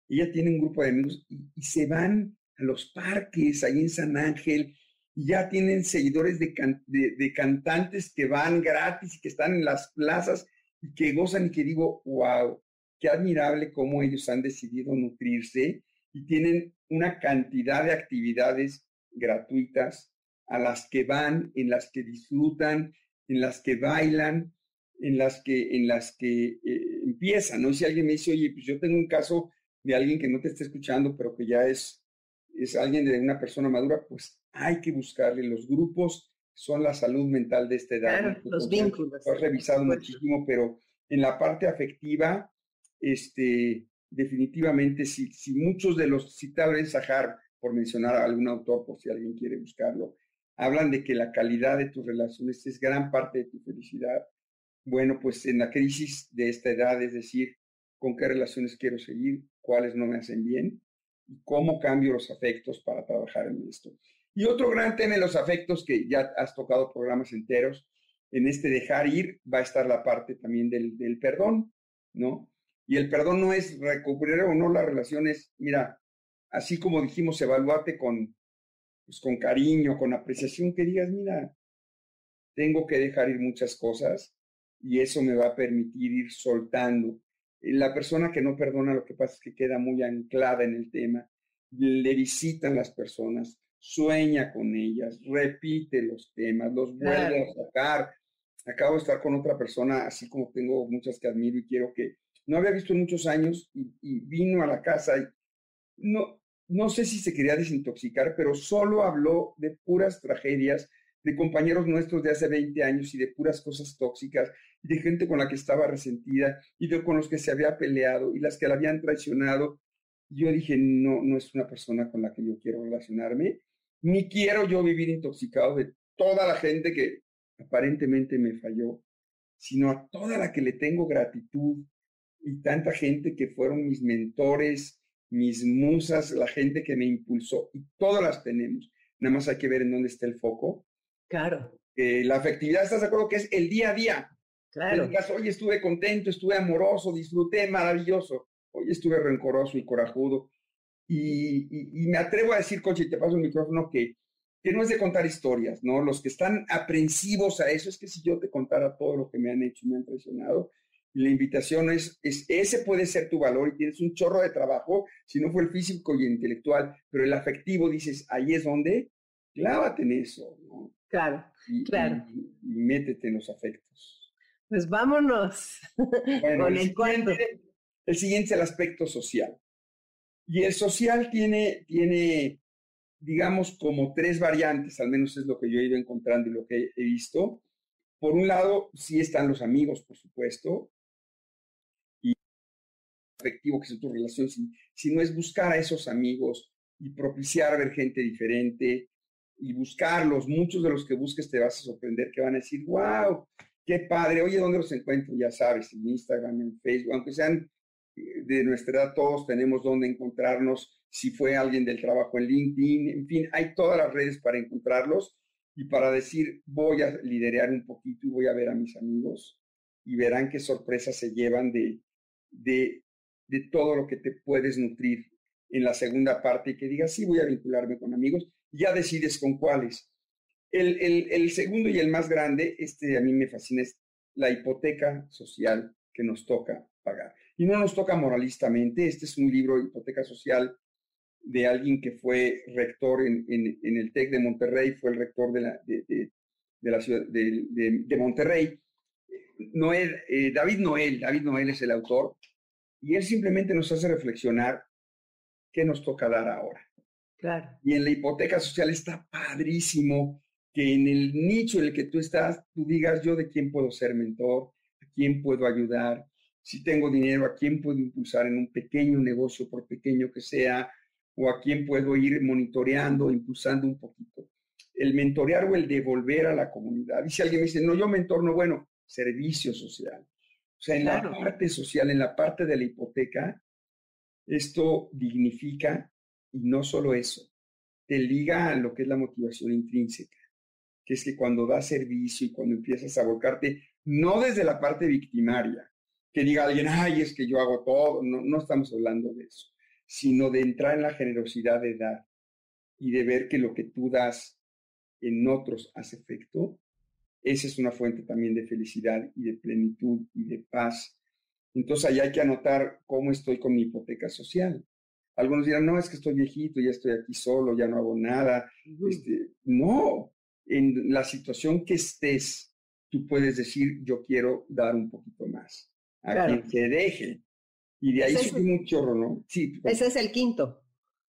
ella tiene un grupo de amigos y, se van a los parques ahí en San Ángel y ya tienen seguidores de, de, cantantes que van gratis y que están en las plazas y que gozan y que digo, wow, qué admirable cómo ellos han decidido nutrirse y tienen una cantidad de actividades gratuitas a las que van, en las que disfrutan, en las que bailan en las que, en las que eh, empiezan, ¿no? Si alguien me dice, oye, pues yo tengo un caso de alguien que no te está escuchando, pero que ya es, es alguien de una persona madura, pues hay que buscarle. Los grupos son la salud mental de esta edad. Claro, los vínculos. Lo revisado muchísimo, pero en la parte afectiva, este, definitivamente, si, si muchos de los, si tal vez Sahar, por mencionar a algún autor, por si alguien quiere buscarlo, hablan de que la calidad de tus relaciones es gran parte de tu felicidad bueno, pues en la crisis de esta edad, es decir, con qué relaciones quiero seguir, cuáles no me hacen bien y cómo cambio los afectos para trabajar en esto. Y otro gran tema en los afectos, que ya has tocado programas enteros, en este dejar ir va a estar la parte también del, del perdón, ¿no? Y el perdón no es recuperar o no las relaciones, mira, así como dijimos, evaluarte con, pues, con cariño, con apreciación, que digas, mira, tengo que dejar ir muchas cosas y eso me va a permitir ir soltando. La persona que no perdona lo que pasa es que queda muy anclada en el tema, le visitan las personas, sueña con ellas, repite los temas, los vuelve a sacar. Acabo de estar con otra persona, así como tengo muchas que admiro y quiero que no había visto en muchos años y, vino a la casa y no, no sé si se quería desintoxicar, pero solo habló de puras tragedias, de compañeros nuestros de hace 20 años y de puras cosas tóxicas, y de gente con la que estaba resentida y de con los que se había peleado y las que la habían traicionado. Yo dije, no, no es una persona con la que yo quiero relacionarme, ni quiero yo vivir intoxicado de toda la gente que aparentemente me falló, sino a toda la que le tengo gratitud, y tanta gente que fueron mis mentores, mis musas, la gente que me impulsó, y todas las tenemos. Nada más hay que ver en dónde está el foco. Claro. Eh, la afectividad, ¿estás de acuerdo? Que es el día a día. Claro. Caso, hoy estuve contento, estuve amoroso, disfruté, maravilloso. Hoy estuve rencoroso y corajudo. Y, me atrevo a decir, coche, te paso el micrófono, que, que no es de contar historias, ¿no? Los que están aprensivos a eso, es que si yo te contara todo lo que me han hecho y me han traicionado, la invitación es, es, ese puede ser tu valor y tienes un chorro de trabajo, si no fue el físico y el intelectual, pero el afectivo dices, ahí es donde, clávate en eso, ¿no? Claro, claro. Y, métete en los afectos. Pues vámonos con el, Siguiente, el siguiente es el aspecto social. Y el social tiene, tiene, digamos, como tres variantes, al menos es lo que yo he ido encontrando y lo que he visto. Por un lado, sí están los amigos, por supuesto, afectivo que es tu relación, sino es buscar a esos amigos y propiciar ver gente diferente y buscarlos. Muchos de los que busques te vas a sorprender que van a decir, wow, qué padre, oye, ¿dónde los encuentro? Ya sabes, en Instagram, en Facebook, aunque sean eh, de nuestra edad, todos tenemos dónde encontrarnos. Si fue alguien del trabajo en LinkedIn, en fin, hay todas las redes para encontrarlos y para decir, voy a liderar un poquito y voy a ver a mis amigos y verán qué sorpresas se llevan de, de de todo lo que te puedes nutrir en la segunda parte y que digas, sí, voy a vincularme con amigos, ya decides con cuáles. El, segundo y el más grande, este a mí me fascina, es la hipoteca social que nos toca pagar. Y no nos toca moralistamente, este es un libro, Hipoteca Social, de alguien que fue rector en, el TEC de Monterrey, fue el rector de la, de, la ciudad de, de Monterrey. Noel, eh, David Noel, David Noel es el autor, y él simplemente nos hace reflexionar qué nos toca dar ahora. Claro. Y en la hipoteca social está padrísimo que en el nicho en el que tú estás, tú digas yo de quién puedo ser mentor, a quién puedo ayudar, si tengo dinero, a quién puedo impulsar en un pequeño negocio, por pequeño que sea, o a quién puedo ir monitoreando, impulsando un poquito. El mentorear o el devolver a la comunidad. Y si alguien me dice, no, yo mentor, bueno, servicio social. O sea, en la parte social, en la parte de la hipoteca, esto dignifica y no solo eso, te liga a lo que es la motivación intrínseca, que es que cuando das servicio y cuando empiezas a volcarte, no desde la parte victimaria, que diga alguien, ay, es que yo hago todo, no, no estamos hablando de eso, sino de entrar en la generosidad de dar y de ver que lo que tú das en otros hace efecto, esa es una fuente también de felicidad y de plenitud y de paz. Entonces ahí hay que anotar cómo estoy con mi hipoteca social. Algunos dirán, no, es que estoy viejito, ya estoy aquí solo, ya no hago nada. Este, no, en la situación que estés, tú puedes decir, yo quiero dar un poquito más a quien te deje. Y de ahí sube un chorro, ¿no? Sí. Ese es el quinto.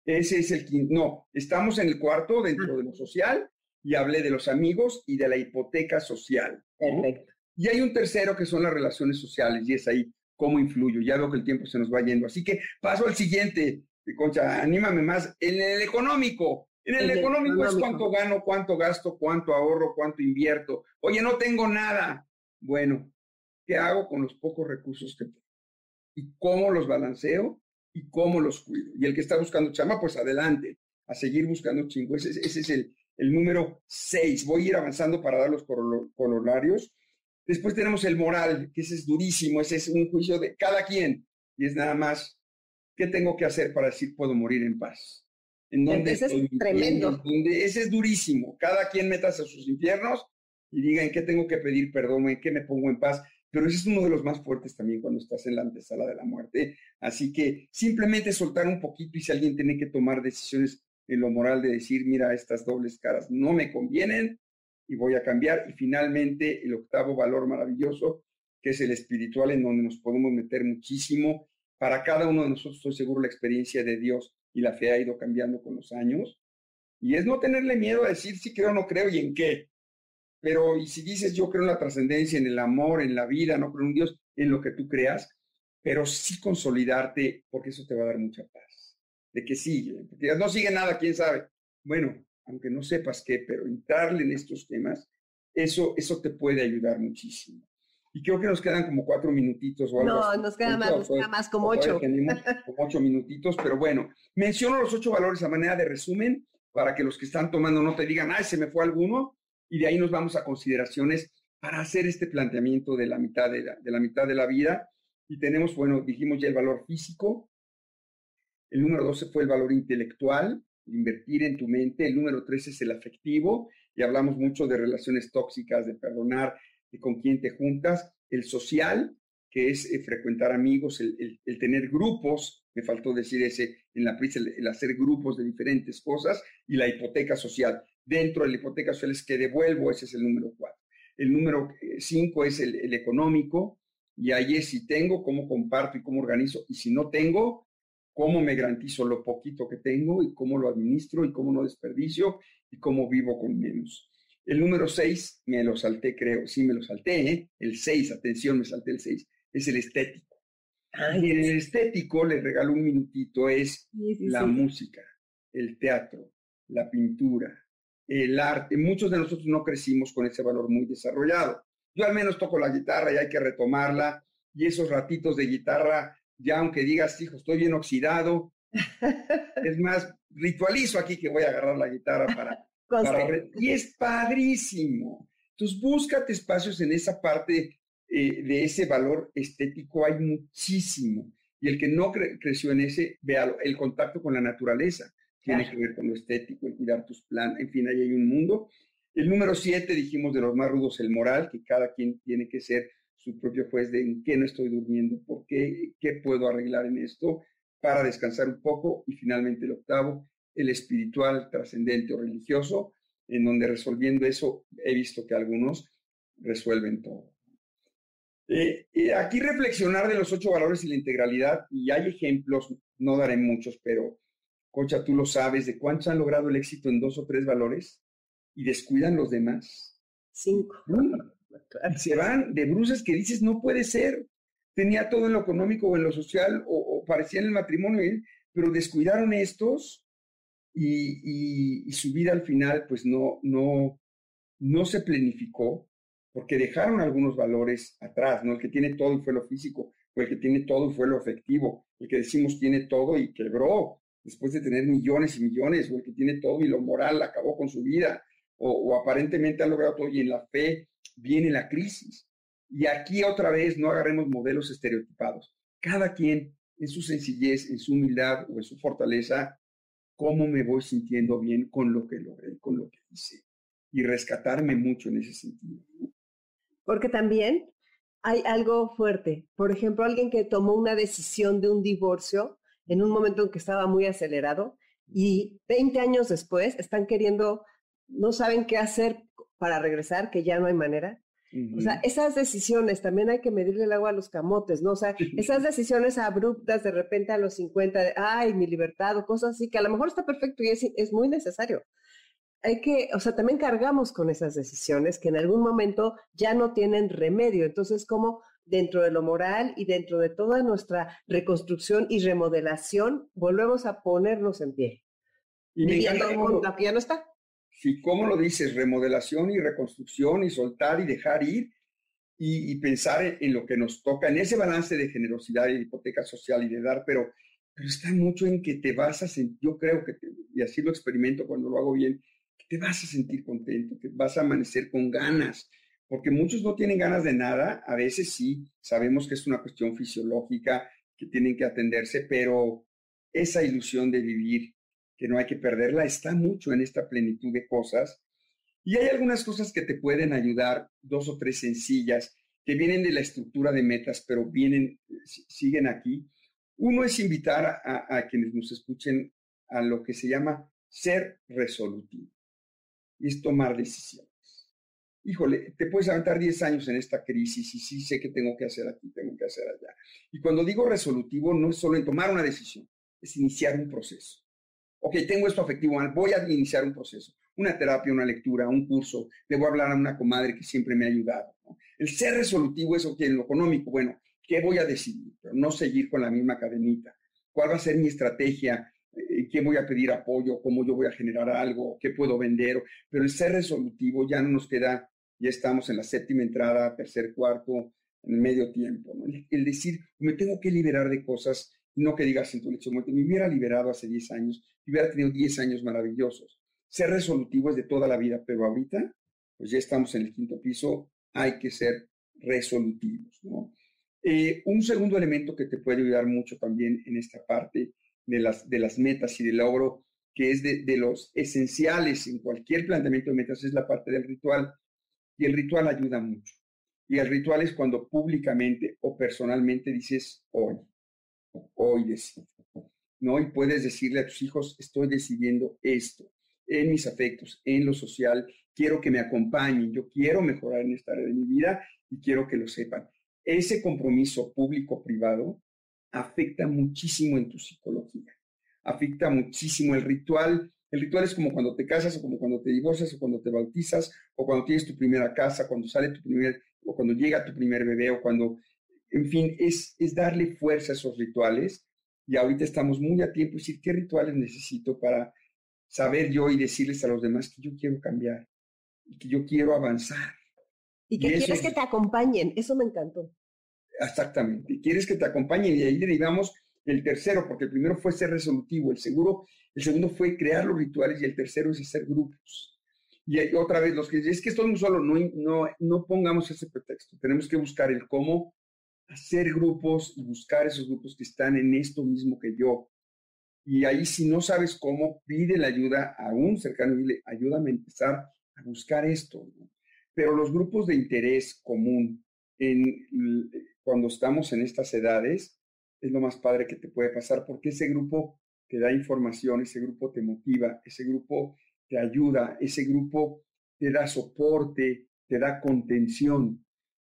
Ese es el quinto. No, estamos en el cuarto dentro ah. de lo social y hablé de los amigos y de la hipoteca social. Perfecto. Y hay un tercero que son las relaciones sociales y es ahí cómo influyo. Ya veo que el tiempo se nos va yendo. Así que paso al siguiente. Concha, anímame más. En el económico. En el, económico, es cuánto gano, cuánto gasto, cuánto ahorro, cuánto invierto. Oye, no tengo nada. Bueno, ¿qué hago con los pocos recursos que tengo? ¿Y cómo los balanceo? ¿Y cómo los cuido? Y el que está buscando chama, pues adelante. a seguir buscando chingo. Ese, es el, el número seis. Voy a ir avanzando para dar los corolarios. Después tenemos el moral, que ese es durísimo, ese es un juicio de cada quien. Y es nada más, ¿qué tengo que hacer para decir puedo morir en paz? ¿En dónde ese es tremendo. ese es durísimo. Cada quien metas a sus infiernos y diga en qué tengo que pedir perdón, en qué me pongo en paz. Pero ese es uno de los más fuertes también cuando estás en la antesala de la muerte. Así que simplemente soltar un poquito y si alguien tiene que tomar decisiones en lo moral de decir, mira, estas dobles caras no me convienen y voy a cambiar. Y finalmente, el octavo valor maravilloso, que es el espiritual, en donde nos podemos meter muchísimo. Para cada uno de nosotros, estoy seguro, la experiencia de Dios y la fe ha ido cambiando con los años. Y es no tenerle miedo a decir si creo o no creo y en qué. Pero, y si dices, yo creo en la trascendencia, en el amor, en la vida, no creo en Dios, en lo que tú creas, pero sí consolidarte, porque eso te va a dar mucha paz de que sigue, porque no sigue nada, quién sabe. Bueno, aunque no sepas qué, pero entrarle en estos temas, eso, eso te puede ayudar muchísimo. Y creo que nos quedan como cuatro minutitos o algo No, nos quedan más, nos queda más como ocho. Como ocho minutitos, pero bueno, menciono los ocho valores a manera de resumen para que los que están tomando no te digan, ay, se me fue alguno, y de ahí nos vamos a consideraciones para hacer este planteamiento de la mitad de la, de la mitad de la vida. Y tenemos, bueno, dijimos ya el valor físico, el número 12 fue el valor intelectual, invertir en tu mente. El número 13 es el afectivo, y hablamos mucho de relaciones tóxicas, de perdonar, con quién te juntas. El social, que es eh, frecuentar amigos, el, tener grupos, me faltó decir ese en la prisa, el, hacer grupos de diferentes cosas, y la hipoteca social. Dentro de la hipoteca social es que devuelvo, ese es el número 4. El número 5 eh, es el, el económico, y ahí es si tengo, cómo comparto y cómo organizo, y si no tengo, cómo me garantizo lo poquito que tengo y cómo lo administro y cómo no desperdicio y cómo vivo con menos. El número 6, me lo salté, creo, sí me lo salté, ¿eh? el 6, atención, me salté el 6, es el estético. y en el estético, le regalo un minutito, es la música, el teatro, la pintura, el arte. Muchos de nosotros no crecimos con ese valor muy desarrollado. Yo al menos toco la guitarra y hay que retomarla, y esos ratitos de guitarra ya aunque digas, hijo, estoy bien oxidado, es más, ritualizo aquí que voy a agarrar la guitarra para... y es padrísimo. Entonces, búscate espacios en esa parte eh, de ese valor estético, hay muchísimo. Y el que no creció en ese, vea el contacto con la naturaleza, tiene que ver con lo estético, el cuidar tus planes, en fin, ahí hay un mundo. El número siete, dijimos de los más rudos, el moral, que cada quien tiene que ser su propio juez de en qué no estoy durmiendo, por qué, qué puedo arreglar en esto para descansar un poco. Y finalmente el octavo, el espiritual, trascendente o religioso, en donde resolviendo eso he visto que algunos resuelven todo. Eh, eh, aquí reflexionar de los ocho valores y la integralidad, y hay ejemplos, no daré muchos, pero Cocha, tú lo sabes, de cuántos han logrado el éxito en dos o tres valores y descuidan los demás. Cinco se van de bruces que dices, no puede ser. Tenía todo en lo económico o en lo social o, parecía en el matrimonio, pero descuidaron estos y, su vida al final pues no, no, no se planificó porque dejaron algunos valores atrás, ¿no? El que tiene todo y fue lo físico, o el que tiene todo y fue lo afectivo, el que decimos tiene todo y quebró después de tener millones y millones, o el que tiene todo y lo moral acabó con su vida, o, o aparentemente ha logrado todo y en la fe viene la crisis. Y aquí otra vez no agarremos modelos estereotipados. Cada quien en su sencillez, en su humildad o en su fortaleza, cómo me voy sintiendo bien con lo que logré, con lo que hice. Y rescatarme mucho en ese sentido. Porque también hay algo fuerte. Por ejemplo, alguien que tomó una decisión de un divorcio en un momento en que estaba muy acelerado y 20 años después están queriendo, no saben qué hacer para regresar, que ya no hay manera. O sea, esas decisiones también hay que medirle el agua a los camotes, ¿no? O sea, esas decisiones abruptas de repente a los 50, de, ay, mi libertad o cosas así, que a lo mejor está perfecto y es, es muy necesario. Hay que, o sea, también cargamos con esas decisiones que en algún momento ya no tienen remedio. Entonces, como dentro de lo moral y dentro de toda nuestra reconstrucción y remodelación, volvemos a ponernos en pie. Y que ya no está. Sí, ¿cómo lo dices? Remodelación y reconstrucción y soltar y dejar ir y, pensar en, lo que nos toca, en ese balance de generosidad y de hipoteca social y de dar, pero pero está mucho en que te vas a sentir, yo creo que, y así lo experimento cuando lo hago bien, que te vas a sentir contento, que vas a amanecer con ganas, porque muchos no tienen ganas de nada, a veces sí, sabemos que es una cuestión fisiológica, que tienen que atenderse, pero esa ilusión de vivir, que no hay que perderla, está mucho en esta plenitud de cosas. Y hay algunas cosas que te pueden ayudar, dos o tres sencillas, que vienen de la estructura de metas, pero vienen, siguen aquí. Uno es invitar a, quienes nos escuchen a lo que se llama ser resolutivo y es tomar decisiones. Híjole, te puedes aventar 10 años en esta crisis y sí sé que tengo que hacer aquí, tengo que hacer allá. Y cuando digo resolutivo, no es solo en tomar una decisión, es iniciar un proceso. Ok, tengo esto afectivo, voy a iniciar un proceso, una terapia, una lectura, un curso, le voy a hablar a una comadre que siempre me ha ayudado. El ser resolutivo es, ok, en lo económico, bueno, ¿qué voy a decidir? Pero no seguir con la misma cadenita. ¿Cuál va a ser mi estrategia? Eh, ¿Qué voy a pedir apoyo? ¿Cómo yo voy a generar algo? ¿Qué puedo vender? Pero el ser resolutivo ya no nos queda, ya estamos en la séptima entrada, tercer, cuarto, en medio tiempo. El, decir, me tengo que liberar de cosas, no que digas en tu lección, me hubiera liberado hace 10 años, hubiera tenido 10 años maravillosos. Ser resolutivo es de toda la vida, pero ahorita, pues ya estamos en el quinto piso, hay que ser resolutivos. Eh, un segundo elemento que te puede ayudar mucho también en esta parte de las, de las metas y del logro, que es de, de los esenciales en cualquier planteamiento de metas, es la parte del ritual. Y el ritual ayuda mucho. Y el ritual es cuando públicamente o personalmente dices hoy, hoy decido. ¿no? Y puedes decirle a tus hijos, estoy decidiendo esto en mis afectos, en lo social, quiero que me acompañen, yo quiero mejorar en esta área de mi vida y quiero que lo sepan. Ese compromiso público-privado afecta muchísimo en tu psicología, afecta muchísimo el ritual. El ritual es como cuando te casas o como cuando te divorcias o cuando te bautizas o cuando tienes tu primera casa, cuando sale tu primer o cuando llega tu primer bebé o cuando, en fin, es, es darle fuerza a esos rituales. Y ahorita estamos muy a tiempo de decir qué rituales necesito para saber yo y decirles a los demás que yo quiero cambiar y que yo quiero avanzar. Y que quieres que te acompañen, eso me encantó. Exactamente, quieres que te acompañen y ahí derivamos el tercero, porque el primero fue ser resolutivo, el, seguro, el segundo fue crear los rituales y el tercero es hacer grupos. Y otra vez, los que es que estoy muy solo, no, no, no pongamos ese pretexto, tenemos que buscar el cómo hacer grupos y buscar esos grupos que están en esto mismo que yo, y ahí si no sabes cómo, pide la ayuda a un cercano y dile, ayúdame a empezar a buscar esto. Pero los grupos de interés común, en, cuando estamos en estas edades, es lo más padre que te puede pasar porque ese grupo te da información, ese grupo te motiva, ese grupo te ayuda, ese grupo te da soporte, te da contención.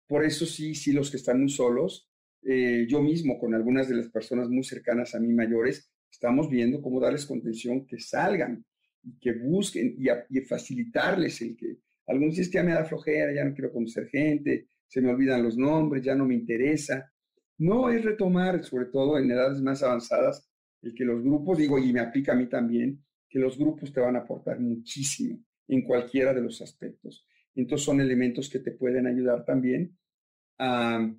Por eso sí, sí, los que están muy solos, eh, yo mismo con algunas de las personas muy cercanas a mí mayores, Estamos viendo cómo darles contención, que salgan y que busquen y, facilitarles el que algunos dicen que ya me da flojera, ya no quiero conocer gente, se me olvidan los nombres, ya no me interesa. No es retomar, sobre todo en edades más avanzadas, el que los grupos, digo, y me aplica a mí también, que los grupos te van a aportar muchísimo en cualquiera de los aspectos. Entonces son elementos que te pueden ayudar también a,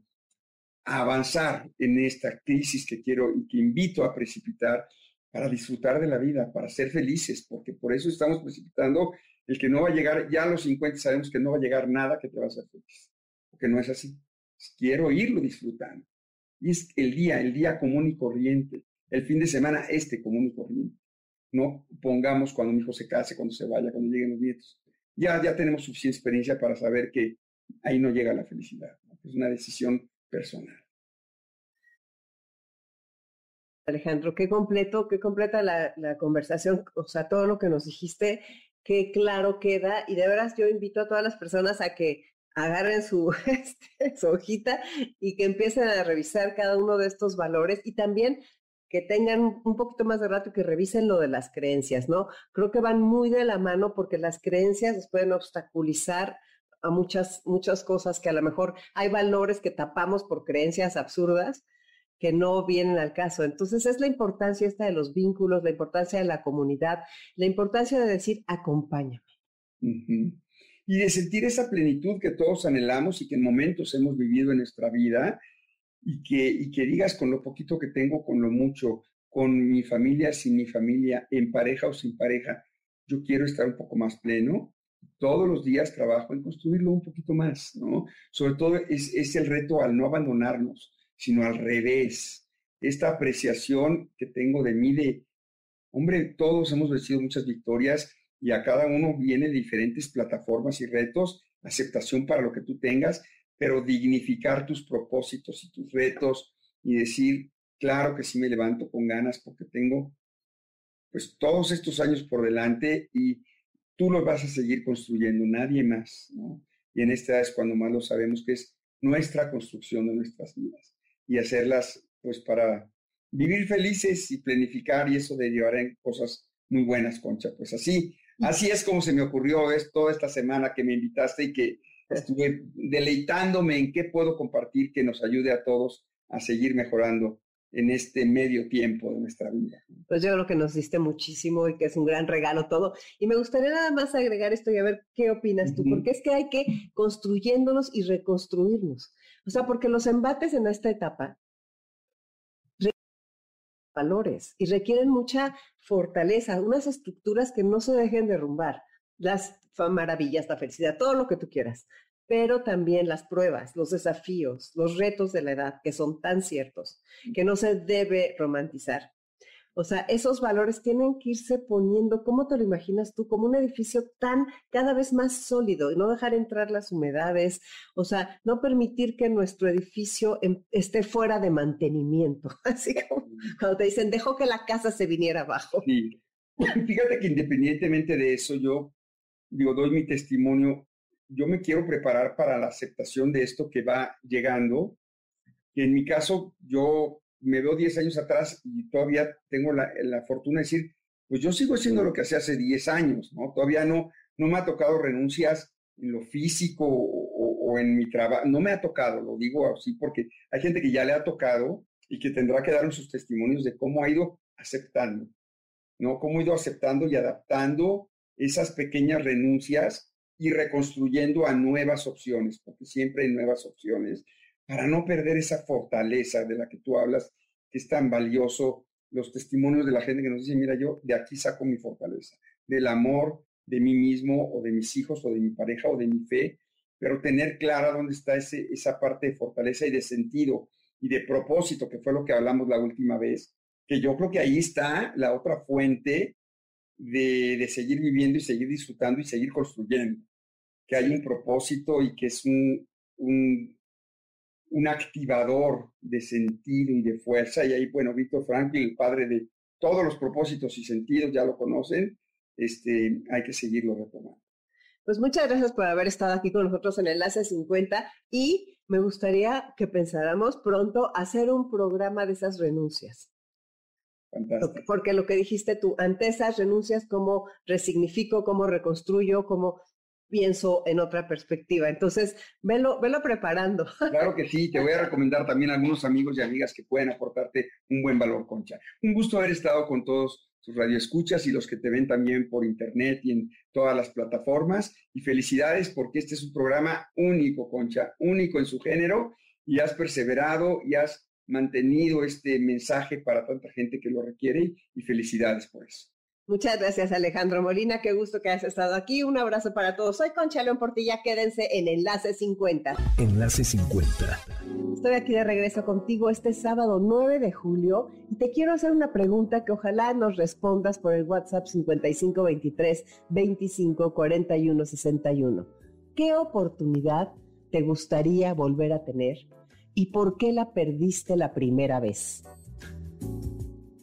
avanzar en esta crisis que quiero y que invito a precipitar para disfrutar de la vida, para ser felices, porque por eso estamos precipitando el que no va a llegar, ya a los 50 sabemos que no va a llegar nada que te va a hacer feliz, porque no es así. Quiero irlo disfrutando. Y es el día, el día común y corriente, el fin de semana este común y corriente. No pongamos cuando mi hijo se case, cuando se vaya, cuando lleguen los nietos. Ya, ya tenemos suficiente experiencia para saber que ahí no llega la felicidad. Es una decisión personal. Alejandro, qué completo, qué completa la, conversación, o sea, todo lo que nos dijiste, qué claro queda. Y de veras yo invito a todas las personas a que agarren su, este, su hojita y que empiecen a revisar cada uno de estos valores y también que tengan un poquito más de rato y que revisen lo de las creencias, ¿no? Creo que van muy de la mano porque las creencias pueden obstaculizar a muchas, muchas cosas que a lo mejor hay valores que tapamos por creencias absurdas que no vienen al caso. Entonces es la importancia esta de los vínculos, la importancia de la comunidad, la importancia de decir acompáñame. Y de sentir esa plenitud que todos anhelamos y que en momentos hemos vivido en nuestra vida y que, y que digas con lo poquito que tengo, con lo mucho, con mi familia, sin mi familia, en pareja o sin pareja, yo quiero estar un poco más pleno. Todos los días trabajo en construirlo un poquito más, ¿no? Sobre todo es, es el reto al no abandonarnos, sino al revés. Esta apreciación que tengo de mí de, hombre, todos hemos vencido muchas victorias y a cada uno viene diferentes plataformas y retos, aceptación para lo que tú tengas, pero dignificar tus propósitos y tus retos y decir, claro que sí me levanto con ganas porque tengo pues todos estos años por delante y tú los vas a seguir construyendo, nadie más, ¿no? Y en esta es cuando más lo sabemos que es nuestra construcción de nuestras vidas y hacerlas pues para vivir felices y planificar y eso de llevar en cosas muy buenas, Concha. Pues así, así es como se me ocurrió es, toda esta semana que me invitaste y que estuve deleitándome en qué puedo compartir que nos ayude a todos a seguir mejorando en este medio tiempo de nuestra vida. Pues yo creo que nos diste muchísimo y que es un gran regalo todo. Y me gustaría nada más agregar esto y a ver qué opinas tú, porque es que hay que construyéndonos y reconstruirnos. O sea, porque los embates en esta etapa valores y requieren mucha fortaleza, unas estructuras que no se dejen derrumbar. Las maravillas, la felicidad, todo lo que tú quieras, pero también las pruebas, los desafíos, los retos de la edad, que son tan ciertos, que no se debe romantizar. O sea, esos valores tienen que irse poniendo, ¿cómo te lo imaginas tú? Como un edificio tan cada vez más sólido y no dejar entrar las humedades, o sea, no permitir que nuestro edificio em, esté fuera de mantenimiento. Así como cuando te dicen, dejó que la casa se viniera abajo. Sí. Fíjate que independientemente de eso, yo digo, doy mi testimonio, yo me quiero preparar para la aceptación de esto que va llegando. En mi caso, yo me veo 10 años atrás y todavía tengo la, fortuna de decir, pues yo sigo haciendo lo que hacía hace 10 años, ¿no? Todavía no, no me ha tocado renuncias en lo físico o, o en mi trabajo, no me ha tocado, lo digo así porque hay gente que ya le ha tocado y que tendrá que dar sus testimonios de cómo ha ido aceptando, ¿no? Cómo ha ido aceptando y adaptando esas pequeñas renuncias y reconstruyendo a nuevas opciones, porque siempre hay nuevas opciones para no perder esa fortaleza de la que tú hablas, que es tan valioso, los testimonios de la gente que nos dice, mira, yo de aquí saco mi fortaleza, del amor de mí mismo o de mis hijos o de mi pareja o de mi fe, pero tener clara dónde está ese, esa parte de fortaleza y de sentido y de propósito, que fue lo que hablamos la última vez, que yo creo que ahí está la otra fuente de, seguir viviendo y seguir disfrutando y seguir construyendo, que hay un propósito y que es un, un un activador de sentido y de fuerza. Y ahí, bueno, Víctor Franklin, el padre de todos los propósitos y sentidos, ya lo conocen, este, hay que seguirlo retomando. Pues muchas gracias por haber estado aquí con nosotros en Enlace 50 y me gustaría que pensáramos pronto hacer un programa de esas renuncias. Fantástico. Porque lo que dijiste tú, ante esas renuncias, cómo resignifico, cómo reconstruyo, cómo pienso en otra perspectiva. Entonces, velo, velo preparando. Claro que sí, te voy a recomendar también a algunos amigos y amigas que pueden aportarte un buen valor, Concha. Un gusto haber estado con todos tus radioescuchas y los que te ven también por internet y en todas las plataformas. Y felicidades porque este es un programa único, Concha, único en su género y has perseverado y has mantenido este mensaje para tanta gente que lo requiere y felicidades por eso. Muchas gracias, Alejandro Molina. Qué gusto que hayas estado aquí. Un abrazo para todos. Soy Concha León Portilla. Quédense en Enlace 50. Enlace 50. Estoy aquí de regreso contigo este sábado 9 de julio y te quiero hacer una pregunta que ojalá nos respondas por el WhatsApp 5523 25 41 61. ¿Qué oportunidad te gustaría volver a tener y por qué la perdiste la primera vez?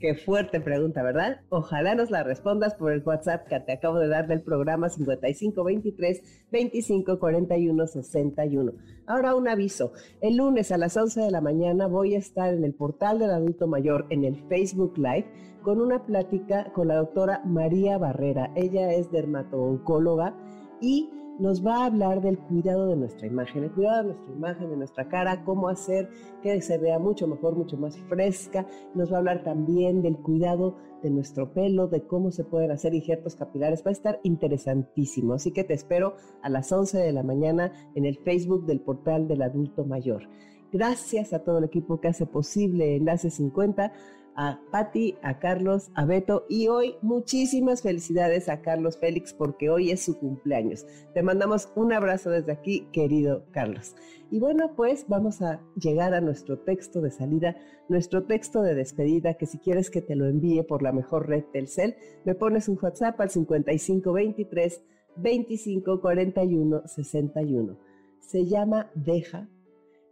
Qué fuerte pregunta, ¿verdad? Ojalá nos la respondas por el WhatsApp que te acabo de dar del programa 5523 2541 61. Ahora un aviso. El lunes a las 11 de la mañana voy a estar en el portal del adulto mayor en el Facebook Live con una plática con la doctora María Barrera. Ella es dermatooncóloga y nos va a hablar del cuidado de nuestra imagen, el cuidado de nuestra imagen, de nuestra cara, cómo hacer que se vea mucho mejor, mucho más fresca. Nos va a hablar también del cuidado de nuestro pelo, de cómo se pueden hacer injertos capilares. Va a estar interesantísimo. Así que te espero a las 11 de la mañana en el Facebook del portal del adulto mayor. Gracias a todo el equipo que hace posible Enlace 50 a Patti, a Carlos, a Beto y hoy muchísimas felicidades a Carlos Félix porque hoy es su cumpleaños. Te mandamos un abrazo desde aquí, querido Carlos. Y bueno, pues vamos a llegar a nuestro texto de salida, nuestro texto de despedida, que si quieres que te lo envíe por la mejor red Telcel, me pones un WhatsApp al 5523 2541 61. Se llama Deja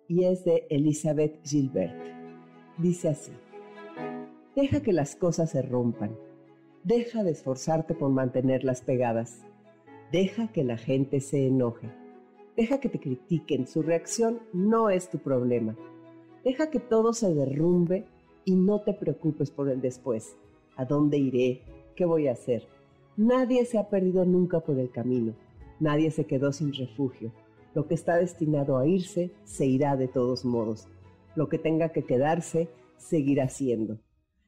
y es de Elizabeth Gilbert. Dice así. Deja que las cosas se rompan. Deja de esforzarte por mantenerlas pegadas. Deja que la gente se enoje. Deja que te critiquen. Su reacción no es tu problema. Deja que todo se derrumbe y no te preocupes por el después. ¿A dónde iré? ¿Qué voy a hacer? Nadie se ha perdido nunca por el camino. Nadie se quedó sin refugio. Lo que está destinado a irse, se irá de todos modos. Lo que tenga que quedarse, seguirá siendo.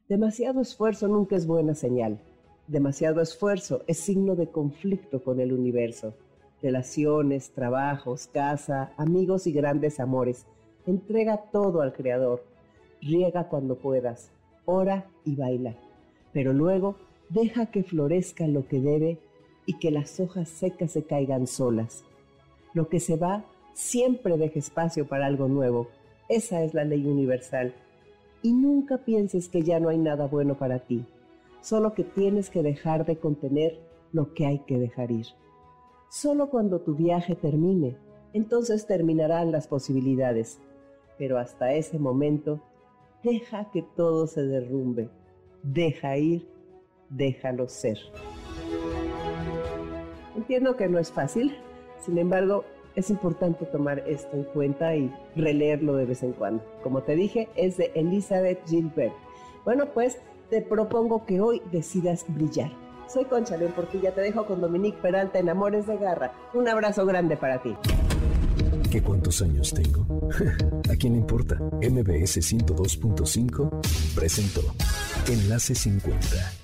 Demasiado esfuerzo nunca es buena señal. Demasiado esfuerzo es signo de conflicto con el universo. Relaciones, trabajos, casa, amigos y grandes amores. Entrega todo al Creador. Riega cuando puedas. Ora y baila. Pero luego deja que florezca lo que debe y que las hojas secas se caigan solas. Lo que se va siempre deja espacio para algo nuevo. Esa es la ley universal y nunca pienses que ya no hay nada bueno para ti, solo que tienes que dejar de contener lo que hay que dejar ir. Solo cuando tu viaje termine, entonces terminarán las posibilidades, pero hasta ese momento, deja que todo se derrumbe, deja ir, déjalo ser. Entiendo que no es fácil, sin embargo, es importante tomar esto en cuenta y releerlo de vez en cuando. Como te dije, es de Elizabeth Gilbert. Bueno, pues te propongo que hoy decidas brillar. Soy Concha León Portilla, te dejo con Dominique Peralta en Amores de Garra. Un abrazo grande para ti. ¿Qué cuántos años tengo? ¿A quién le importa? MBS 102.5 presentó Enlace 50